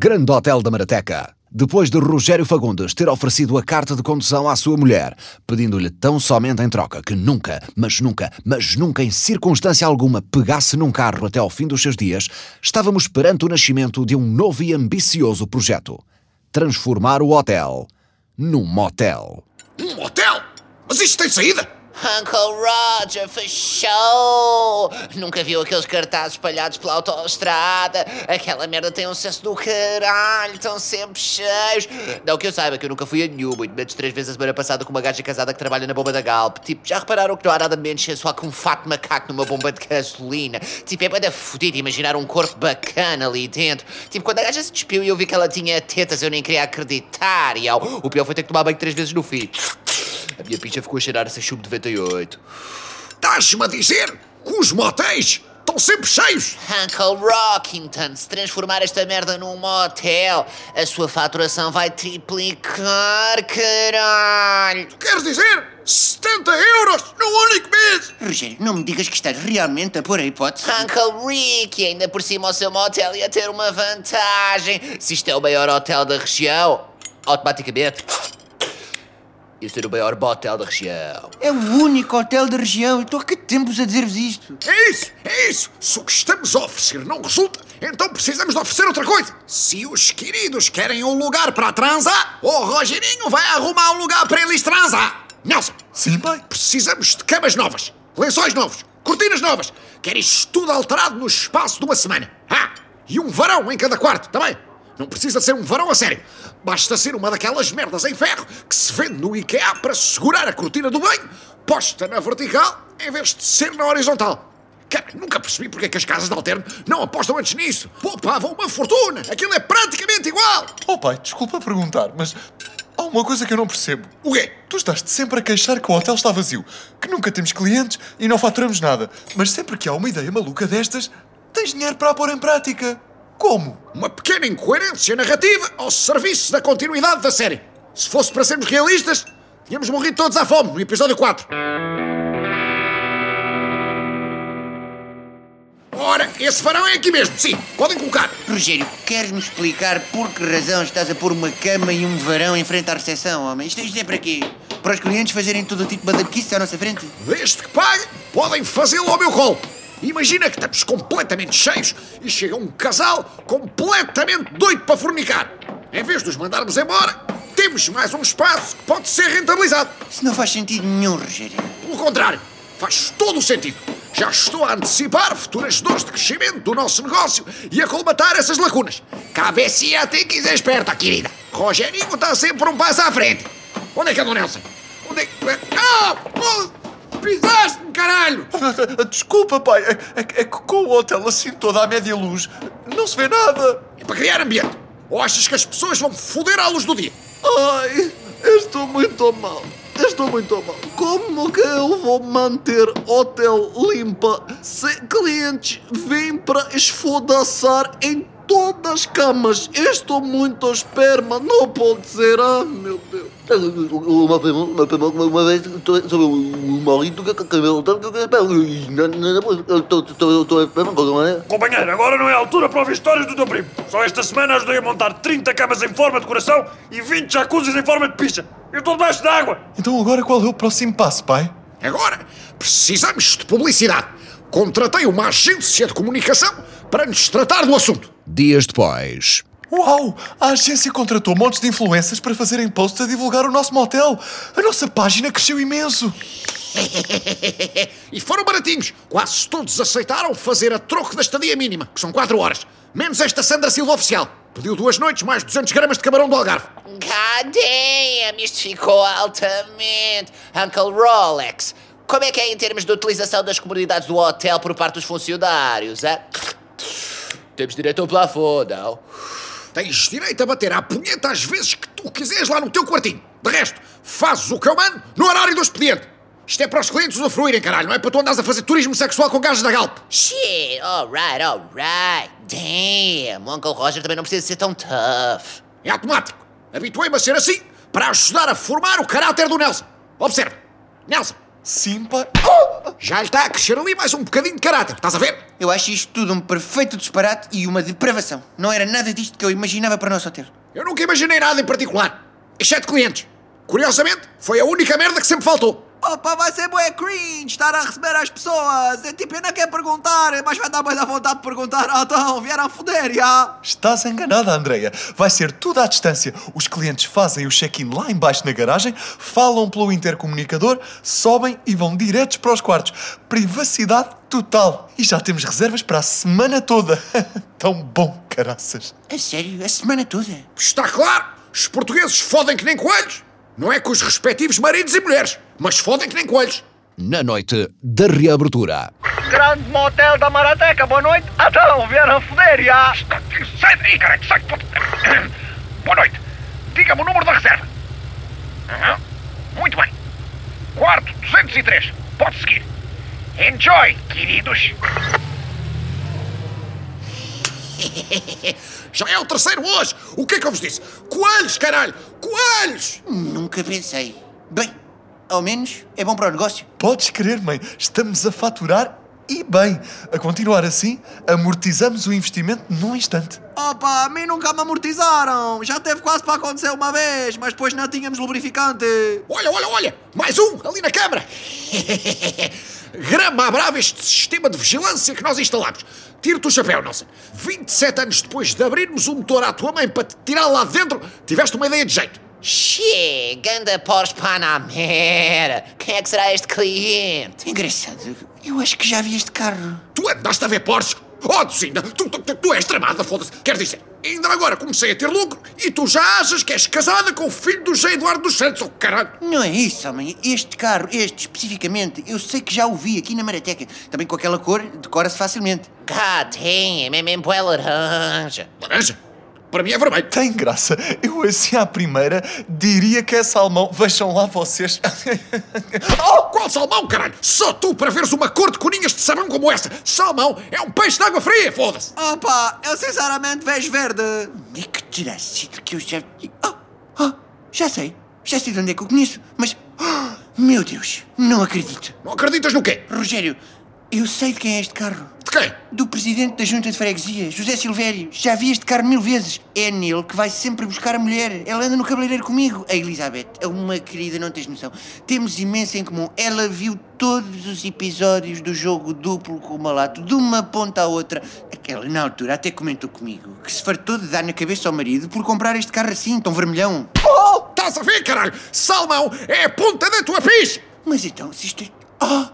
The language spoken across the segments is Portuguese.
Grande Hotel da Marateca. Depois de Rogério Fagundes ter oferecido a carta de condução à sua mulher, pedindo-lhe tão somente em troca que nunca, mas nunca, mas nunca em circunstância alguma pegasse num carro até ao fim dos seus dias, estávamos perante o nascimento de um novo e ambicioso projeto: transformar o hotel num motel. Um motel? Mas isto tem saída? Uncle Roger, fechou! Nunca viu aqueles cartazes espalhados pela autoestrada? Aquela merda tem um sucesso do caralho, estão sempre cheios. Não que eu saiba, que eu nunca fui a nenhum, muito menos três vezes a semana passada com uma gaja casada que trabalha na bomba da Galp. Tipo, já repararam que não há nada menos sensual que um fato macaco numa bomba de gasolina? Tipo, é bada fodido imaginar um corpo bacana ali dentro. Tipo, quando a gaja se despiu e eu vi que ela tinha tetas, eu nem queria acreditar. E ó, o pior foi ter que tomar banho três vezes no fim. A minha pincha ficou a cheirar a chub 98. Estás-me a dizer que os motéis estão sempre cheios? Uncle Rockington, se transformar esta merda num motel, a sua faturação vai triplicar, caralho! Queres dizer 70 euros num único mês? Rogério, não me digas que estás realmente a pôr a hipótese. Uncle Rick, ainda por cima o seu motel ia ter uma vantagem. Se isto é o maior hotel da região, automaticamente ia ser o maior motel da região. É o único hotel da região. Estou há que tempos a dizer-vos isto. É isso, é isso. Se o que estamos a oferecer não resulta, então precisamos de oferecer outra coisa. Se os queridos querem um lugar para transar, o Rogerinho vai arrumar um lugar para eles transar. Nelson. Sim, pai. Precisamos de camas novas, lençóis novos, cortinas novas. Quer isto tudo alterado no espaço de uma semana. Ah, e um varão em cada quarto, também. Não precisa ser um varão a sério. Basta ser uma daquelas merdas em ferro que se vende no IKEA para segurar a cortina do banho, posta na vertical em vez de ser na horizontal. Cara, nunca percebi porque é que as casas de alterno não apostam antes nisso. Poupavam uma fortuna. Aquilo é praticamente igual. Oh pai, desculpa perguntar, mas há uma coisa que eu não percebo. O quê? Tu estás-te sempre a queixar que o hotel está vazio, que nunca temos clientes e não faturamos nada. Mas sempre que há uma ideia maluca destas, tens dinheiro para a pôr em prática. Como? Uma pequena incoerência narrativa ao serviço da continuidade da série. Se fosse para sermos realistas, tínhamos morrido todos à fome no episódio 4. Ora, esse varão é aqui mesmo, sim, podem colocar. Rogério, queres-me explicar por que razão estás a pôr uma cama e um varão em frente à recepção, homem? Isto, isto é para quê? Para os clientes fazerem todo o tipo de badarquice à nossa frente? Desde que paguem, podem fazê-lo ao meu colo. Imagina que estamos completamente cheios e chega um casal completamente doido para fornicar. Em vez de os mandarmos embora, temos mais um espaço que pode ser rentabilizado. Isso não faz sentido nenhum, Rogério. Pelo contrário, faz todo o sentido. Já estou a antecipar futuras dores de crescimento do nosso negócio e a colmatar essas lacunas. Cabe a si até quiser esperta, querida. Rogerinho está sempre um passo à frente. Onde é que anda o Nelson? Onde é que... Ah! Oh, Pisaste-me, caralho! Desculpa, pai, é, é, é que com o hotel assim toda à média luz, não se vê nada. É para criar ambiente. Ou achas que as pessoas vão foder à luz do dia? Ai, estou muito mal. Estou muito mal. Como que eu vou manter hotel limpa se clientes vêm para esfodaçar em todas as camas? Estou muito esperma, não pode ser. Ah, meu Deus. Uma vez, uma vez, sobre um marido que que estou esperando. Companheiro, agora não é a altura para ouvir histórias do teu primo. Só esta semana ajudei a montar 30 camas em forma de coração e 20 jacuzzis em forma de picha. Eu estou debaixo d'água. Então agora qual é o próximo passo, pai? Agora, precisamos de publicidade. Contratei uma agência de comunicação para nos tratar do assunto. Dias depois. Uau! A agência contratou montes de influencers para fazerem posts a divulgar o nosso motel. A nossa página cresceu imenso. e foram baratinhos. Quase todos aceitaram fazer a troco da estadia mínima, que são 4 horas. Menos esta Sandra Silva oficial. Pediu duas noites mais 200 gramas de camarão do Algarve. God damn, isto ficou altamente. Uncle Rolex, como é que é em termos de utilização das comunidades do hotel por parte dos funcionários, hein? Temos direito ao plafond, não? Tens direito a bater à punheta às vezes que tu quiseres lá no teu quartinho. De resto, fazes o que eu mando no horário do expediente. Isto é para os clientes usufruírem, caralho, não é para tu andares a fazer turismo sexual com gajos da Galp. Shit, alright, alright. Damn, o Uncle Roger também não precisa ser tão tough. É automático. Habituei-me a ser assim para ajudar a formar o caráter do Nelson. Observa. Nelson, Sim, pai. Já lhe está a crescer ali mais um bocadinho de caráter. Estás a ver? Eu acho isto tudo um perfeito disparate e uma depravação. Não era nada disto que eu imaginava para nosso hotel. Eu nunca imaginei nada em particular. Exceto clientes. Curiosamente, foi a única merda que sempre faltou. Opa, vai ser bué cringe estar a receber as pessoas. É tipo, eu não quero perguntar, mas vai dar mais à vontade de perguntar. Ah, então, vieram a foder, já. Estás enganada, Andreia. Vai ser tudo à distância. Os clientes fazem o check-in lá embaixo na garagem, falam pelo intercomunicador, sobem e vão diretos para os quartos. Privacidade total. E já temos reservas para a semana toda. Tão bom, caraças. A sério? A semana toda? Está claro, os portugueses fodem que nem coelhos. Não é com os respectivos maridos e mulheres, mas fodem que nem coelhos. Na noite da reabertura. Grande motel da Marateca, boa noite. Então, vieram foder, já. Sai daí, caralho, sai. puto. Boa noite. Diga-me o número da reserva. Aham. Muito bem. Quarto 203. Pode seguir. Enjoy, queridos. Já é o terceiro hoje. O que é que eu vos disse? Coelhos, caralho! Coelhos! Nunca pensei. Bem, ao menos é bom para o negócio. Podes crer, mãe, estamos a faturar e bem. A continuar assim, amortizamos o investimento num instante. Opa, a mim nunca me amortizaram. Já teve quase para acontecer uma vez, mas depois não tínhamos lubrificante. Olha, olha, olha! Mais um ali na câmara! Grama brava este sistema de vigilância que nós instalamos. Tira-te o chapéu, Nelson. 27 anos depois de abrirmos o motor à tua mãe para te tirar lá de dentro, tiveste uma ideia de jeito. Che, ganda Porsche Panamera. Quem é que será este cliente? Engraçado. Eu acho que já vi este carro. Tu andaste a ver Porsche? Oh, tu, tu, tu, tu és tramada, foda-se. Quer dizer, ainda agora comecei a ter lucro e tu já achas que és casada com o filho do José Eduardo dos Santos, oh caralho. Não é isso, homem. Este carro, este especificamente, eu sei que já o vi aqui na Marateca. Também com aquela cor, decora-se facilmente. God damn, é mesmo bué laranja. Laranja? Para mim é vermelho. Tem graça. Eu, assim à primeira, diria que é salmão. Vejam lá vocês. Oh, qual salmão, caralho? Só tu para veres uma cor de coninhas de sabão como essa. Salmão é um peixe de água fria, foda-se. Opa, eu sinceramente vejo verde. É que terá sido que eu já. Oh, oh, já sei. Já sei de onde é que eu conheço, mas. oh, meu Deus, não acredito. Não acreditas no quê? Rogério, eu sei de quem é este carro. De quem? Do presidente da Junta de Freguesia, José Silvério. Já vi este carro mil vezes. É nele que vai sempre buscar a mulher. Ela anda no cabeleireiro comigo. A Elizabeth é uma querida, não tens noção. Temos imenso em comum. Ela viu todos os episódios do jogo duplo com o malato, de uma ponta à outra. Aquela, na altura, até comentou comigo que se fartou de dar na cabeça ao marido por comprar este carro assim, tão vermelhão. Oh, estás a ver, caralho? Salmão é a ponta da tua picha. Mas então, se isto é... Oh,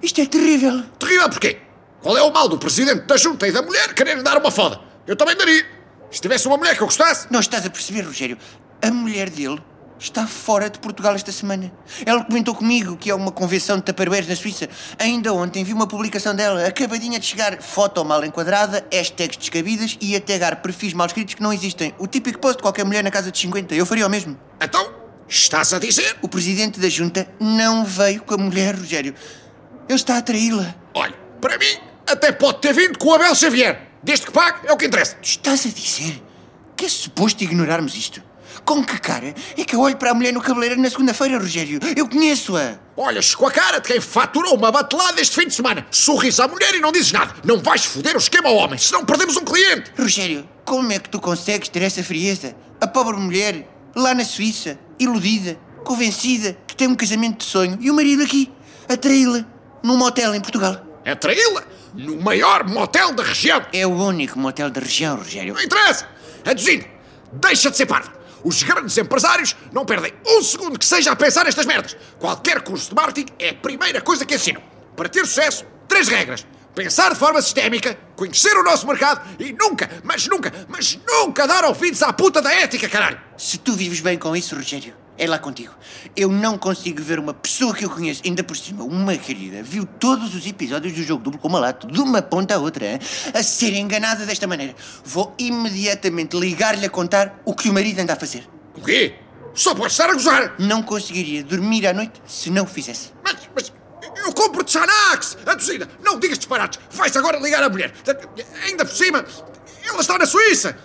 isto é terrível. Terrível porquê? Qual é o mal do presidente da junta e da mulher querer dar uma foda? Eu também daria. Se tivesse uma mulher que eu gostasse. Não estás a perceber, Rogério? A mulher dele está fora de Portugal esta semana. Ela comentou comigo que é uma convenção de taparueres na Suíça. Ainda ontem vi uma publicação dela, acabadinha de chegar, foto mal enquadrada, hashtags descabidas e a tagar perfis mal escritos que não existem. O típico post de qualquer mulher na casa de 50. Eu faria o mesmo. Então, estás a dizer? O presidente da junta não veio com a mulher, Rogério. Ele está a traí-la. Olha, para mim, até pode ter vindo com o Abel Xavier. Desde que pague, é o que interessa. Estás a dizer que é suposto ignorarmos isto? Com que cara é que eu olho para a mulher no cabeleireiro na segunda-feira, Rogério? Eu conheço-a. Olhas com a cara de quem faturou uma batelada este fim de semana. Sorris à mulher e não dizes nada. Não vais foder o esquema ao homem, senão perdemos um cliente. Rogério, como é que tu consegues ter essa frieza? A pobre mulher, lá na Suíça, iludida, convencida que tem um casamento de sonho e o marido aqui, a traí-la, num motel em Portugal. É traí-la no maior motel da região. É o único motel da região, Rogério. Não interessa. Aduzindo, deixa de ser parvo. Os grandes empresários não perdem um segundo que seja a pensar nestas merdas. Qualquer curso de marketing é a primeira coisa que ensinam. Para ter sucesso, três regras. Pensar de forma sistémica, conhecer o nosso mercado e nunca, mas nunca, mas nunca dar ouvidos à puta da ética, caralho. Se tu vives bem com isso, Rogério, é lá contigo. Eu não consigo ver uma pessoa que eu conheço, ainda por cima, uma querida, viu todos os episódios do jogo duplo com malato, de uma ponta à outra, hein? a ser enganada desta maneira. Vou imediatamente ligar-lhe a contar o que o marido anda a fazer. O quê? Só pode estar a gozar. Não conseguiria dormir à noite se não o fizesse. Mas, mas eu compro-te Xanax, Aducina. Não digas disparates. Vais agora ligar a mulher. Ainda por cima, ela está na Suíça.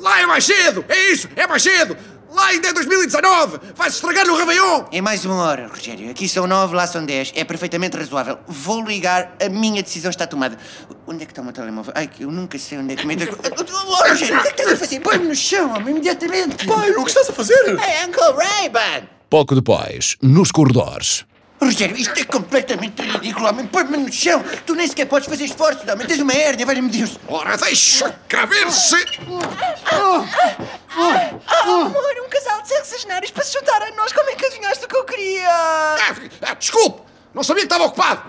Lá é mais cedo. É isso, é mais cedo. Lá ainda é 2019! Vai-se estragar no Réveillon! É mais uma hora, Rogério. Aqui são nove, lá são dez. É perfeitamente razoável. Vou ligar, a minha decisão está tomada. Onde é que está o meu telemóvel? Ai, que eu nunca sei onde é que me... Oh, Rogério, o que é que estás a fazer? Põe-me no chão, homem, imediatamente. Pai, o que estás a fazer? Hey, Uncle Ray-Ban! Pouco depois, nos corredores. Rogério, isto é completamente ridículo, homem. Põe-me no chão. Tu nem sequer podes fazer esforços, homem. Tens uma hérnia, valha-me Deus. Ora, deixa cá ver se... Amor, um casal de sexagenários para se juntar a nós. Como é que adivinhaste o que eu queria? Ah, ah, desculpe! Não sabia que estava ocupado!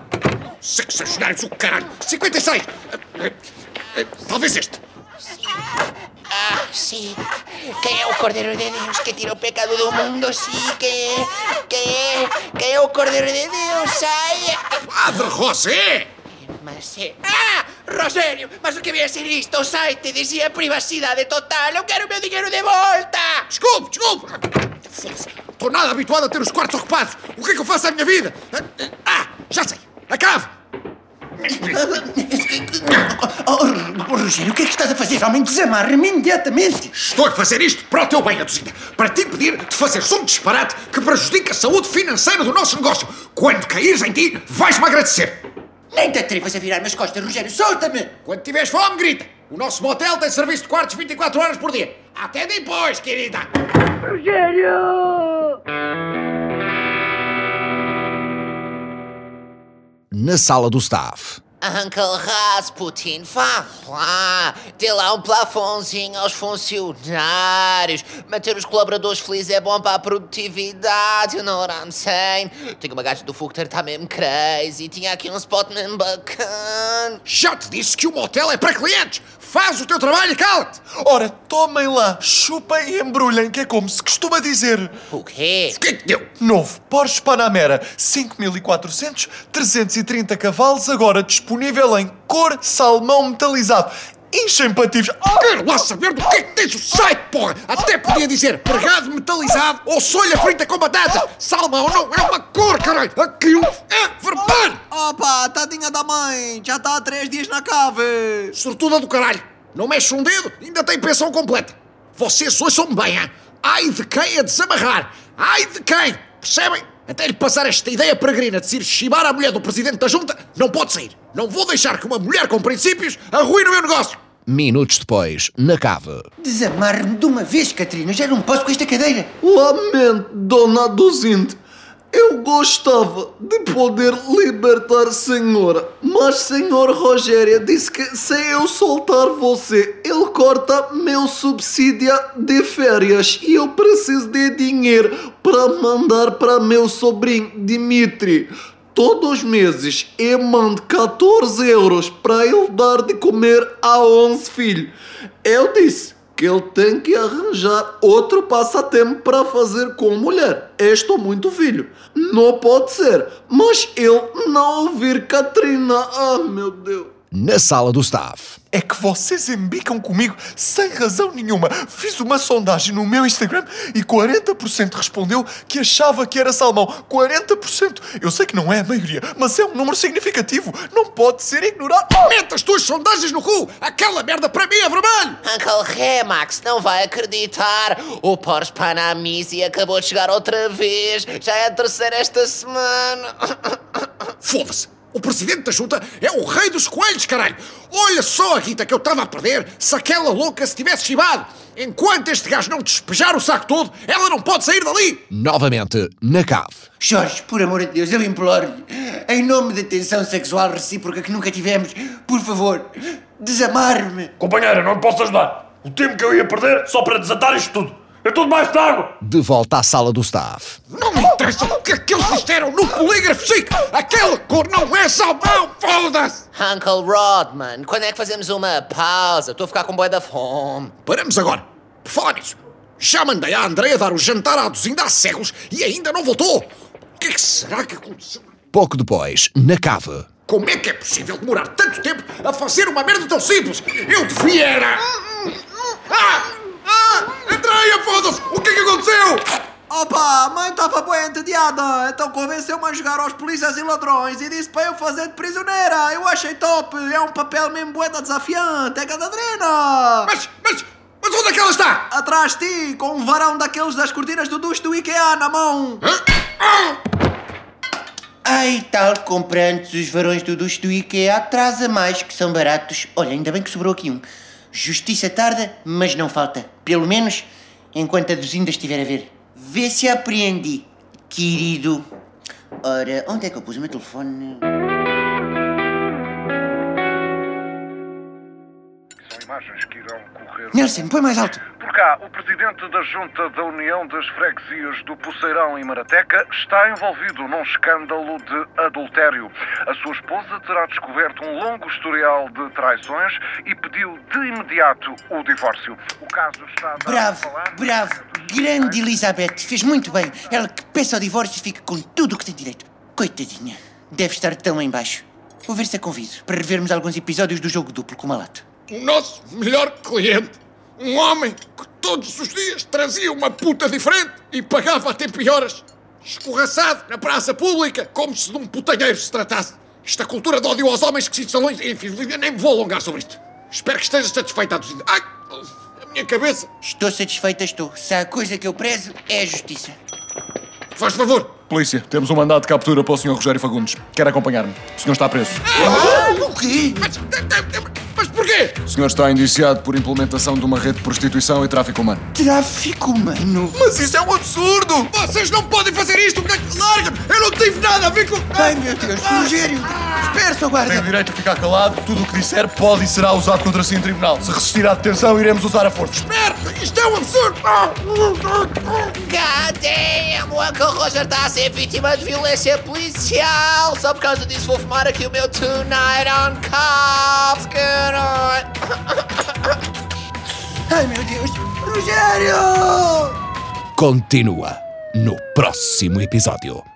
Sexagenários, o caralho! 56! Ah, ah, ah, Talvez este. Ah, sim. Quem é o Cordeiro de Deus que tira o pecado do mundo? Sim, quem é? Quem é? Quem é o Cordeiro de Deus? Sai! Padre José! Mas é... Ah! Rogério, mas o que vem a ser isto? O site dizia privacidade total. Eu quero o meu dinheiro de volta! Desculpe, desculpe! Estou nada habituado a ter os quartos ocupados! O que é que eu faço à minha vida? Ah, já sei! Acabo! Oh, Rogério, o que é que estás a fazer, homem? Desamarra-me imediatamente. Estou a fazer isto para o teu bem, Aduzinha. Para te impedir de fazer um disparate que prejudica a saúde financeira do nosso negócio. Quando caíres em ti, vais-me agradecer. Nem te atrevas a virar-me as costas, Rogério. Solta-me. Quando tiveres fome, grita. O nosso motel tem serviço de quartos 24 horas por dia. Até depois, querida. Na sala do staff. Uncle Rasputin, lá, dê lá um plafonzinho aos funcionários. Manter os colaboradores felizes é bom para a produtividade, you know what I'm saying? Tenho uma gaja do Fugter, está mesmo crazy. Tinha aqui um spot mesmo bacana. Já te disse que o motel é para clientes. Faz o teu trabalho e cala-te. Ora, tomem lá, chupem e embrulhem, que é como se costuma dizer. O quê? O que é que deu? Novo Porsche Panamera, 5400, 330 cavalos, agora disponível em cor salmão metalizado. Pativos. Ah! Quero lá saber do que é que tens o site, porra! Até podia dizer pregado metalizado ou solha frita com batata! Salmão não é uma cor, caralho! Aquilo é vermelho! Opa, tadinha da mãe, já está há três dias na cave. Sortuda do caralho! Não mexe um dedo, ainda tem pensão completa! Vocês ouçam-me bem, hein? Ai de quem a desamarrar! Ai de quem! Percebem? Até lhe passar esta ideia peregrina de se ir chibar a mulher do presidente da junta, não pode sair! Não vou deixar que uma mulher com princípios arruine o meu negócio! Minutos depois, na cave. Desamarre-me de uma vez, Catarina. Já não posso com esta cadeira. Lamento, dona Duzinte. Eu gostava de poder libertar a senhora, mas senhor Rogério disse que se eu soltar você, ele corta meu subsídio de férias e eu preciso de dinheiro para mandar para meu sobrinho Dimitri. Todos os meses eu mando 14 euros para ele dar de comer a 11 filhos. Eu disse que ele tem que arranjar outro passatempo para fazer com mulher. Eu estou muito filho. Não pode ser. Mas ele não ouvir Katrina. Ah, meu Deus. Na sala do staff. É que vocês embicam comigo sem razão nenhuma. Fiz uma sondagem no meu Instagram e 40% respondeu que achava que era salmão. 40%! Eu sei que não é a maioria, mas é um número significativo. Não pode ser ignorado. Oh! Mete as tuas sondagens no cu! Aquela merda para mim é vermelho! Uncle Remax não vai acreditar. O Porsche Panamisi acabou de chegar outra vez. Já é a terceira esta semana. Foda-se! O presidente da junta é o rei dos coelhos, caralho! Olha só a guita que eu estava a perder se aquela louca se tivesse chibado! Enquanto este gajo não despejar o saco todo, ela não pode sair dali! Novamente, na cave. Jorge, por amor de Deus, eu imploro-lhe. Em nome da tensão sexual recíproca que nunca tivemos, por favor, desamarre-me. Companheira, não posso ajudar. O tempo que eu ia perder só para desatar isto tudo. É tudo mais de água. De volta à sala do staff. Não me interessa o que é que eles disseram no polígrafo chique! Aquela cor não é salmão, foda-se! Uncle Rodman, quando é que fazemos uma pausa? Estou a ficar com boia da fome. Paramos agora. Por falar nisso, já mandei a Andrea dar o jantar à Duzinda há séculos e ainda não voltou. O que é que será que aconteceu? Pouco depois, na cave. Como é que é possível demorar tanto tempo a fazer uma merda tão simples? Eu devia era... Ah! Foda-se! O que é que aconteceu? Opa, a mãe estava bem entediada, então convenceu-me a jogar aos polícias e ladrões e disse para eu fazer de prisioneira. Eu achei top, é um papel mesmo bué da desafiante, é Catarina. Mas, mas, mas onde é que ela está? Atrás de ti, com um varão daqueles das cortinas do duche do IKEA na mão. Ai, tal, compra antes os varões do duche do IKEA, atrasa mais, que são baratos. Olha, ainda bem que sobrou aqui um. Justiça tarda, mas não falta. Pelo menos, enquanto a Duzinda estiver a ver. Vê se apreendi, querido. Ora, onde é que eu pus o meu telefone? São imagens que irão correr. Nelson, põe mais alto. Cá, o presidente da Junta da União das Freguesias do Poceirão e Marateca está envolvido num escândalo de adultério. A sua esposa terá descoberto um longo historial de traições e pediu de imediato o divórcio. O caso está Bravo, a falar. bravo. Grande Elizabeth, fez muito bem. Ela que peça o divórcio e fica com tudo o que tem direito. Coitadinha, deve estar tão em baixo. Vou ver se a convido para revermos alguns episódios do jogo duplo com o Malato. O nosso melhor cliente. Um homem que todos os dias trazia uma puta diferente e pagava a tempo e horas. Escorraçado na praça pública, como se de um putanheiro se tratasse. Esta cultura de ódio aos homens que se instalou... em- Enfim, nem me vou alongar sobre isto. Espero que estejas satisfeita. Ai, a minha cabeça. Estou satisfeita, estou. Se há coisa que eu prezo, é a justiça. Faz favor. Polícia, temos um mandado de captura para o Sr. Rogério Fagundes. Quer acompanhar-me? O senhor está preso. O quê? Mas, O senhor está indiciado por implementação de uma rede de prostituição e tráfico humano. Tráfico humano. Mas isso é um absurdo! Vocês não podem fazer isto! Larga-me! Eu não tive nada a ver com... Ai, meu Deus, Rogério. Espera, seu Tem guarda. o direito a ficar calado. Tudo o que disser pode e será usado contra si em tribunal. Se resistir à detenção, iremos usar a força. Merda! Isto é um absurdo! God damn! O Uncle Roger está a ser vítima de violência policial! Só por causa disso vou fumar aqui o meu Tonight on Cops! Caralho! Ai, meu Deus. Rogério! Continua no próximo episódio.